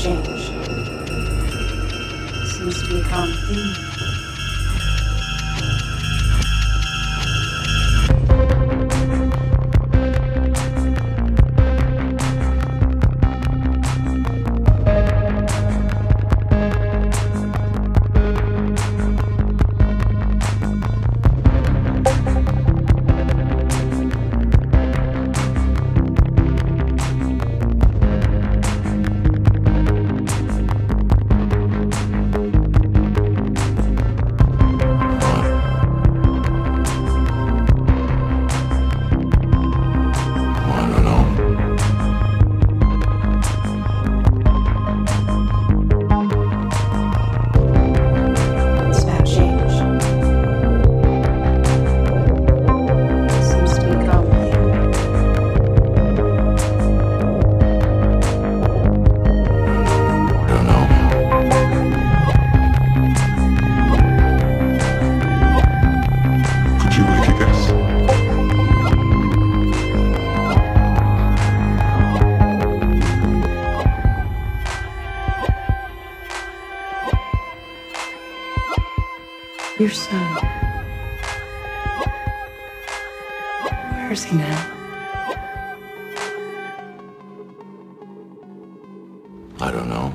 Change. Seems to be a Your son. Where is he now? I don't know.